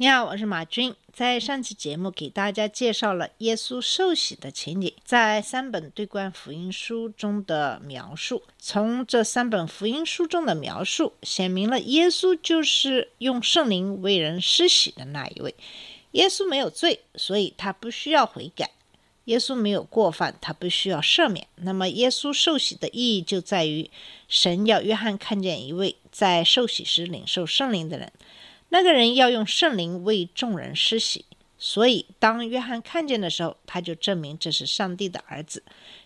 你好，我是马军。在上期节目给大家介绍了耶稣受洗的情景，在三本对观福音书中的描述。从这三本福音书中的描述，显明了耶稣就是用圣灵为人施洗的那一位。耶稣没有罪，所以他不需要悔改；耶稣没有过犯，他不需要赦免。那么，耶稣受洗的意义就在于，神要约翰看见一位在受洗时领受圣灵的人。那个人要用圣灵为众人施洗，所以当约翰看见的时候，他就证明这是上帝的儿子，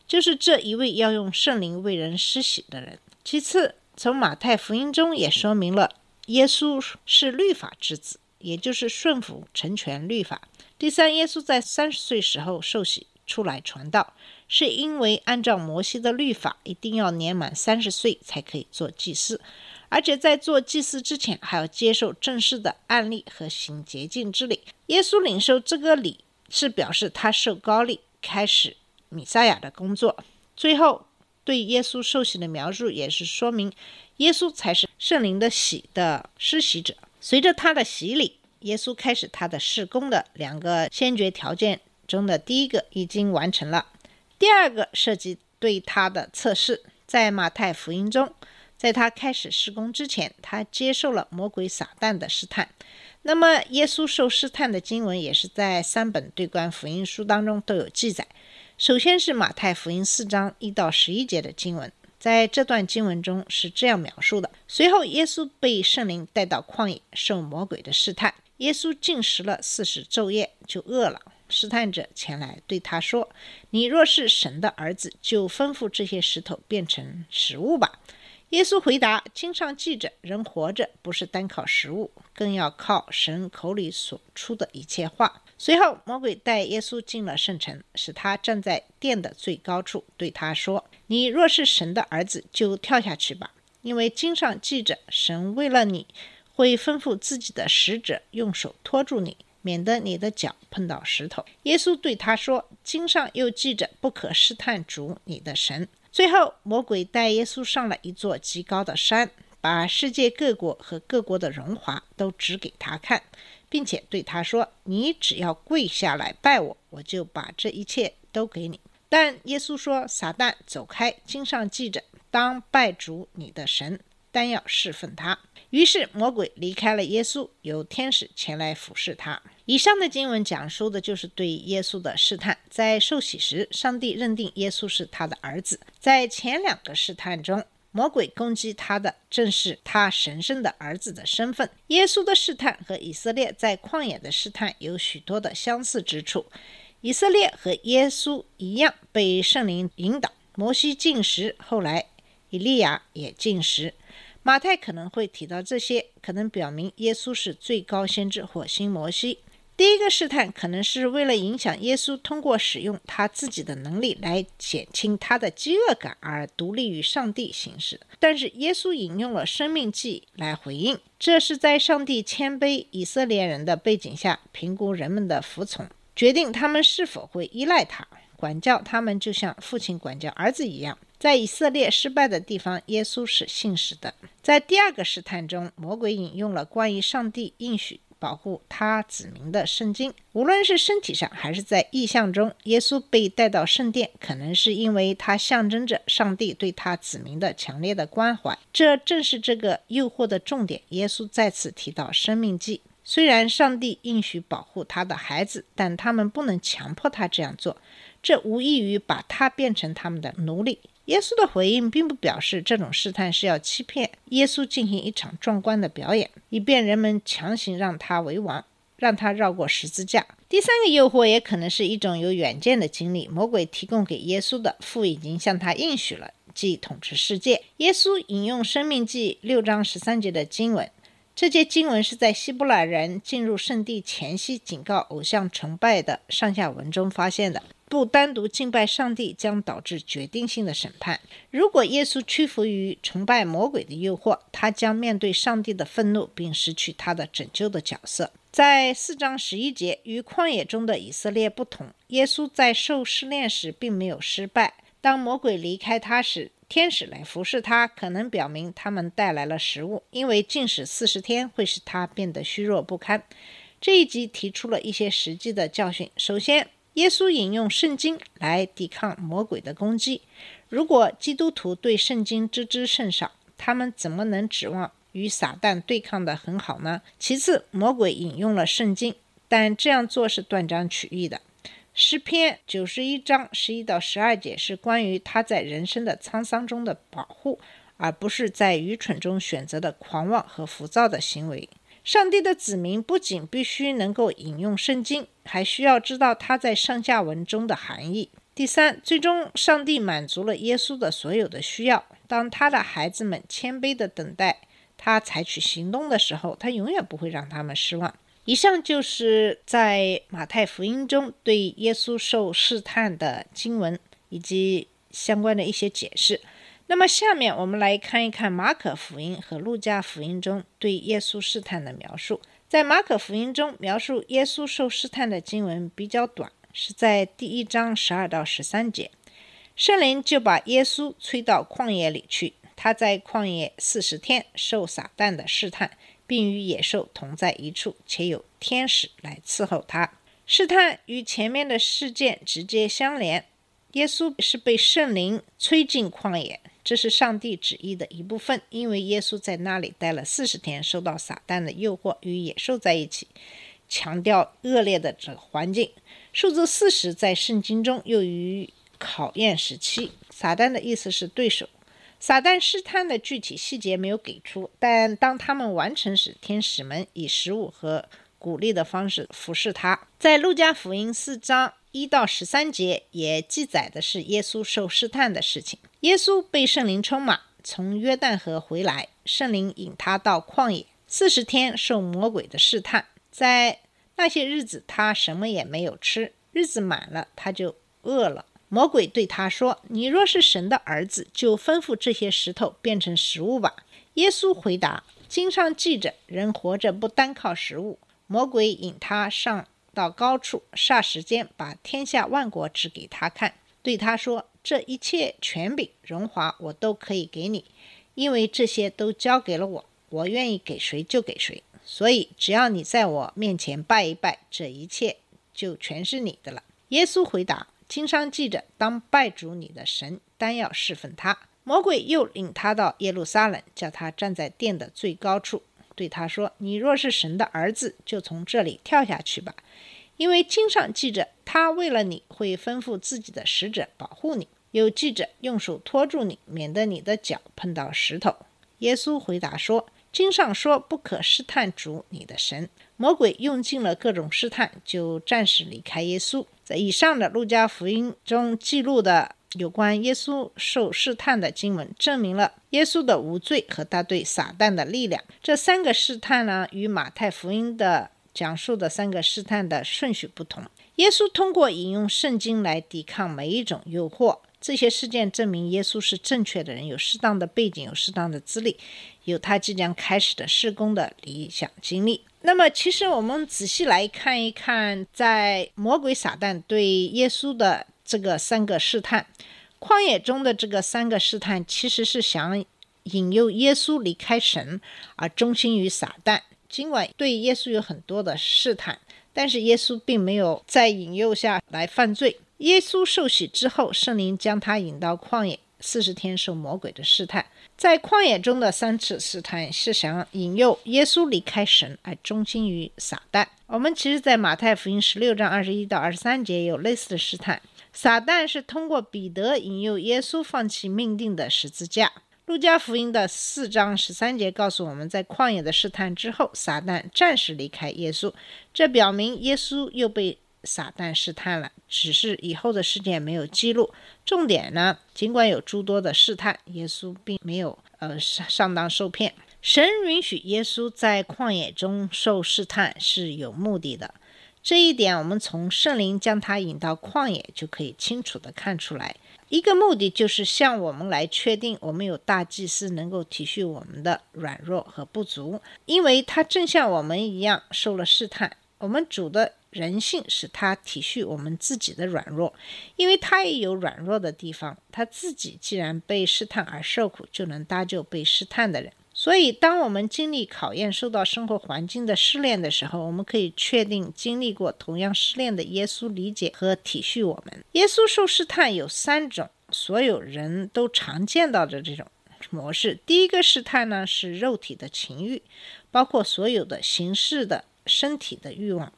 就是这一位要用圣灵为人施洗的人。其次，从马太福音中也说明了耶稣是律法之子，也就是顺服成全律法。第三，耶稣在三十岁时候受洗出来传道，是因为按照摩西的律法，一定要年满三十岁才可以做祭司。而且在做祭祀之前，还要接受正式的案例和行洁净之礼。耶稣领受这个礼，是表示他受高利，开始弥赛亚的工作。最后，对耶稣受洗的描述，也是说明耶稣才是圣灵的洗的施洗者。随着他的洗礼，耶稣开始他的事工的两个先决条件中的第一个已经完成了，第二个涉及对他的测试，在马太福音中。在他开始施工之前，他接受了魔鬼撒旦的试探。那么，耶稣受试探的经文也是在三本对观福音书当中都有记载。首先是马太福音四章一到十一节的经文，在这段经文中是这样描述的：随后，耶稣被圣灵带到旷野，受魔鬼的试探。耶稣进食了四十昼夜，就饿了。试探者前来对他说：“你若是神的儿子，就吩咐这些石头变成食物吧。”耶稣回答：“经上记着，人活着不是单靠食物，更要靠神口里所出的一切话。”随后，魔鬼带耶稣进了圣城，使他站在殿的最高处，对他说：“你若是神的儿子，就跳下去吧，因为经上记着，神为了你会吩咐自己的使者用手托住你，免得你的脚碰到石头。”耶稣对他说：“经上又记着，不可试探主你的神。”最后，魔鬼带耶稣上了一座极高的山，把世界各国和各国的荣华都指给他看，并且对他说：“你只要跪下来拜我，我就把这一切都给你。”但耶稣说：“撒旦，走开！经上记着，当拜主你的神，但要侍奉他。”于是魔鬼离开了耶稣，由天使前来服侍他。以上的经文讲述的就是对耶稣的试探。在受洗时，上帝认定耶稣是他的儿子。在前两个试探中，魔鬼攻击他的正是他神圣的儿子的身份。耶稣的试探和以色列在旷野的试探有许多的相似之处。以色列和耶稣一样被圣灵引导，摩西进食，后来以利亚也进食。马太可能会提到这些，可能表明耶稣是最高先知或新摩西。第一个试探可能是为了影响耶稣通过使用他自己的能力来减轻他的饥饿感而独立于上帝行事，但是耶稣引用了生命记来回应，这是在上帝谦卑以色列人的背景下评估人们的服从，决定他们是否会依赖他，管教他们，就像父亲管教儿子一样。在以色列失败的地方，耶稣是信实的。在第二个试探中，魔鬼引用了关于上帝应许保护他子民的圣经。无论是身体上还是在意象中，耶稣被带到圣殿，可能是因为他象征着上帝对他子民的强烈的关怀。这正是这个诱惑的重点。耶稣再次提到生命记。虽然上帝应许保护他的孩子，但他们不能强迫他这样做，这无异于把他变成他们的奴隶。耶稣的回应并不表示这种试探是要欺骗耶稣进行一场壮观的表演，以便人们强行让他为王，让他绕过十字架。第三个诱惑也可能是一种有远见的经历。魔鬼提供给耶稣的父已经向他应许了，即统治世界。耶稣引用《生命记》六章十三节的经文。这节经文是在希伯来人进入圣地前夕警告偶像崇拜的上下文中发现的。不单独敬拜上帝将导致决定性的审判。如果耶稣屈服于崇拜魔鬼的诱惑，他将面对上帝的愤怒，并失去他的拯救的角色。在四章十一节，与旷野中的以色列不同，耶稣在受试炼时并没有失败。当魔鬼离开他时，天使来服侍他，可能表明他们带来了食物，因为禁食四十天会使他变得虚弱不堪。这一集提出了一些实际的教训。首先，耶稣引用圣经来抵抗魔鬼的攻击。如果基督徒对圣经知之甚少，他们怎么能指望？与撒旦对抗的很好呢。其次，魔鬼引用了圣经，但这样做是断章取义的。诗篇九十一章十一到十二节是关于他在人生的沧桑中的保护，而不是在愚蠢中选择的狂妄和浮躁的行为。上帝的子民不仅必须能够引用圣经，还需要知道他在上下文中的含义。第三，最终上帝满足了耶稣的所有的需要。当他的孩子们谦卑地等待。他采取行动的时候，他永远不会让他们失望。以上就是在马太福音中对耶稣受试探的经文以及相关的一些解释。那么，下面我们来看一看马可福音和路加福音中对耶稣试探的描述。在马可福音中，描述耶稣受试探的经文比较短，是在第一章十二到十三节。圣灵就把耶稣催到旷野里去。他在旷野四十天受撒旦的试探，并与野兽同在一处，且有天使来伺候他。试探与前面的事件直接相连。耶稣是被圣灵催进旷野，这是上帝旨意的一部分，因为耶稣在那里待了四十天，受到撒旦的诱惑，与野兽在一起，强调恶劣的这个环境。数字四十在圣经中用于考验时期，撒旦的意思是对手。撒旦试探的具体细节没有给出，但当他们完成时，天使们以食物和鼓励的方式服侍他。在路加福音四章一到十三节也记载的是耶稣受试探的事情。耶稣被圣灵充满，从约旦河回来，圣灵引他到旷野，四十天受魔鬼的试探。在那些日子，他什么也没有吃，日子满了，他就饿了。魔鬼对他说：“你若是神的儿子，就吩咐这些石头变成食物吧。”耶稣回答：“经上记着，人活着不单靠食物。”魔鬼引他上到高处，霎时间把天下万国指给他看，对他说：“这一切权柄、荣华，我都可以给你，因为这些都交给了我。我愿意给谁就给谁。所以，只要你在我面前拜一拜，这一切就全是你的了。”耶稣回答。经商记着，当拜主你的神，单要侍奉他。魔鬼又领他到耶路撒冷，叫他站在殿的最高处，对他说：“你若是神的儿子，就从这里跳下去吧，因为经上记着，他为了你会吩咐自己的使者保护你，又记着用手托住你，免得你的脚碰到石头。”耶稣回答说：“经上说，不可试探主你的神。”魔鬼用尽了各种试探，就暂时离开耶稣。在以上的路加福音中记录的有关耶稣受试探的经文，证明了耶稣的无罪和他对撒旦的力量。这三个试探呢，与马太福音的讲述的三个试探的顺序不同。耶稣通过引用圣经来抵抗每一种诱惑。这些事件证明耶稣是正确的人，有适当的背景，有适当的资历，有他即将开始的施工的理想经历。那么，其实我们仔细来看一看，在魔鬼撒旦对耶稣的这个三个试探，旷野中的这个三个试探，其实是想引诱耶稣离开神，而忠心于撒旦。尽管对耶稣有很多的试探，但是耶稣并没有在引诱下来犯罪。耶稣受洗之后，圣灵将他引到旷野。四十天受魔鬼的试探，在旷野中的三次试探是想引诱耶稣离开神，而忠心于撒旦。我们其实，在马太福音十六章二十一到二十三节有类似的试探。撒旦是通过彼得引诱耶稣放弃命定的十字架。路加福音的四章十三节告诉我们在旷野的试探之后，撒旦暂时离开耶稣，这表明耶稣又被。撒旦试探了，只是以后的事件没有记录。重点呢，尽管有诸多的试探，耶稣并没有呃上上当受骗。神允许耶稣在旷野中受试探是有目的的，这一点，我们从圣灵将他引到旷野就可以清楚地看出来。一个目的就是向我们来确定，我们有大祭司能够体恤我们的软弱和不足，因为他正像我们一样受了试探。我们主的人性使他体恤我们自己的软弱，因为他也有软弱的地方。他自己既然被试探而受苦，就能搭救被试探的人。所以，当我们经历考验、受到生活环境的试炼的时候，我们可以确定，经历过同样试炼的耶稣理解和体恤我们。耶稣受试探有三种，所有人都常见到的这种模式。第一个试探呢是肉体的情欲，包括所有的形式的身体的欲望。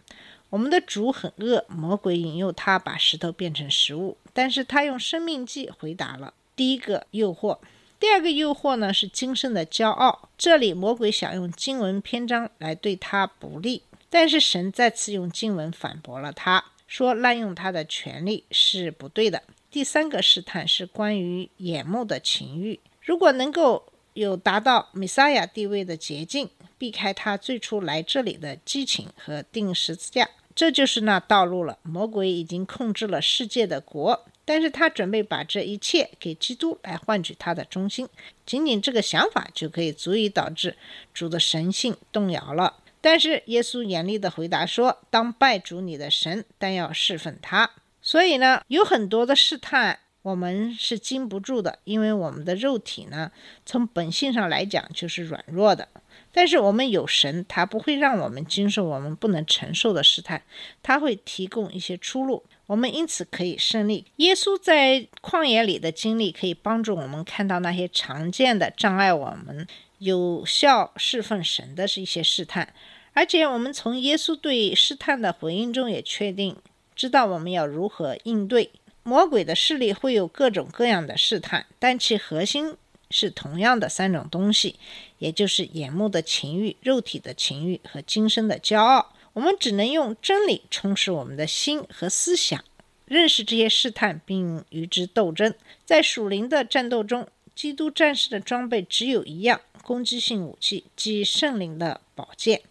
我们的主很饿，魔鬼引诱他把石头变成食物，但是他用生命记回答了第一个诱惑。第二个诱惑呢是今生的骄傲，这里魔鬼想用经文篇章来对他不利，但是神再次用经文反驳了他，说滥用他的权利是不对的。第三个试探是关于眼目的情欲，如果能够有达到弥撒亚地位的捷径，避开他最初来这里的激情和钉十字架，这就是那道路了。魔鬼已经控制了世界的国。但是他准备把这一切给基督来换取他的忠心，仅仅这个想法就可以足以导致主的神性动摇了。但是耶稣严厉的回答说：“当拜主你的神，但要侍奉他。”所以呢，有很多的试探我们是经不住的，因为我们的肉体呢，从本性上来讲就是软弱的。但是我们有神，他不会让我们经受我们不能承受的试探，他会提供一些出路。我们因此可以胜利。耶稣在旷野里的经历可以帮助我们看到那些常见的障碍我们有效侍奉神的是一些试探，而且我们从耶稣对试探的回应中也确定知道我们要如何应对魔鬼的势力。会有各种各样的试探，但其核心是同样的三种东西，也就是眼目的情欲、肉体的情欲和今生的骄傲。我们只能用真理充实我们的心和思想，认识这些试探，并与之斗争。在属灵的战斗中，基督战士的装备只有一样攻击性武器，即圣灵的宝剑，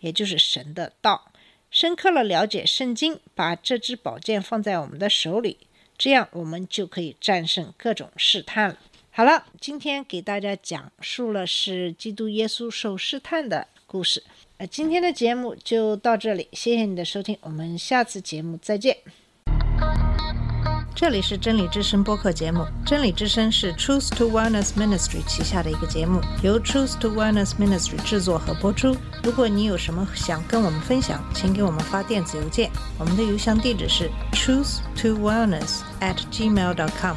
也就是神的道。深刻了了解圣经，把这支宝剑放在我们的手里，这样我们就可以战胜各种试探了。好了，今天给大家讲述了是基督耶稣受试探的故事。今天的节目就到这里，谢谢你的收听，我们下次节目再见。这里是真理之声播客节目，真理之声是 Truth to Wellness Ministry 旗下的一个节目，由 Truth to Wellness Ministry 制作和播出。如果你有什么想跟我们分享，请给我们发电子邮件，我们的邮箱地址是 truth to wellness at gmail.com。